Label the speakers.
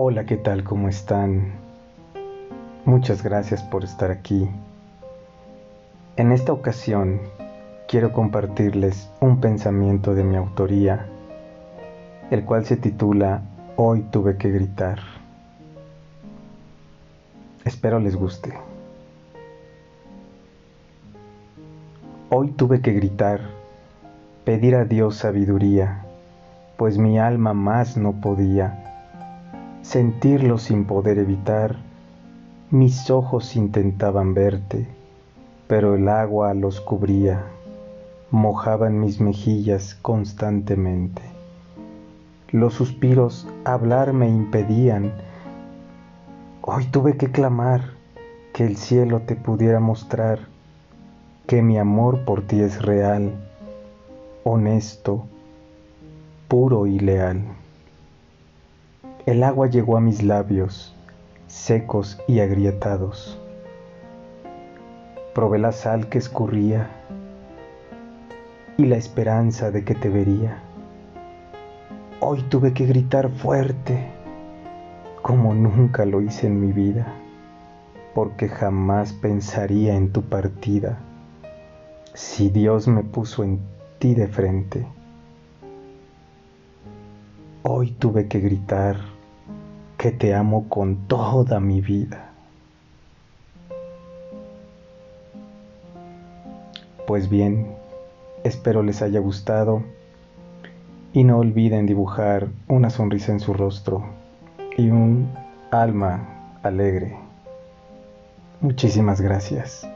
Speaker 1: Hola, ¿qué tal? ¿Cómo están? Muchas gracias por estar aquí. En esta ocasión quiero compartirles un pensamiento de mi autoría, el cual se titula Hoy tuve que gritar. Espero les guste. Hoy tuve que gritar, pedir a Dios sabiduría, pues mi alma más no podía sentirlo sin poder evitar. Mis ojos intentaban verte, pero el agua los cubría, mojaban mis mejillas constantemente. Los suspiros hablar me impedían. Hoy tuve que clamar que el cielo te pudiera mostrar que mi amor por ti es real, honesto, puro y leal. El agua llegó a mis labios, secos y agrietados. Probé la sal que escurría y la esperanza de que te vería. Hoy tuve que gritar fuerte, como nunca lo hice en mi vida, porque jamás pensaría en tu partida si Dios me puso en ti de frente. Hoy tuve que gritar que te amo con toda mi vida. Pues bien, espero les haya gustado y no olviden dibujar una sonrisa en su rostro y un alma alegre. Muchísimas gracias.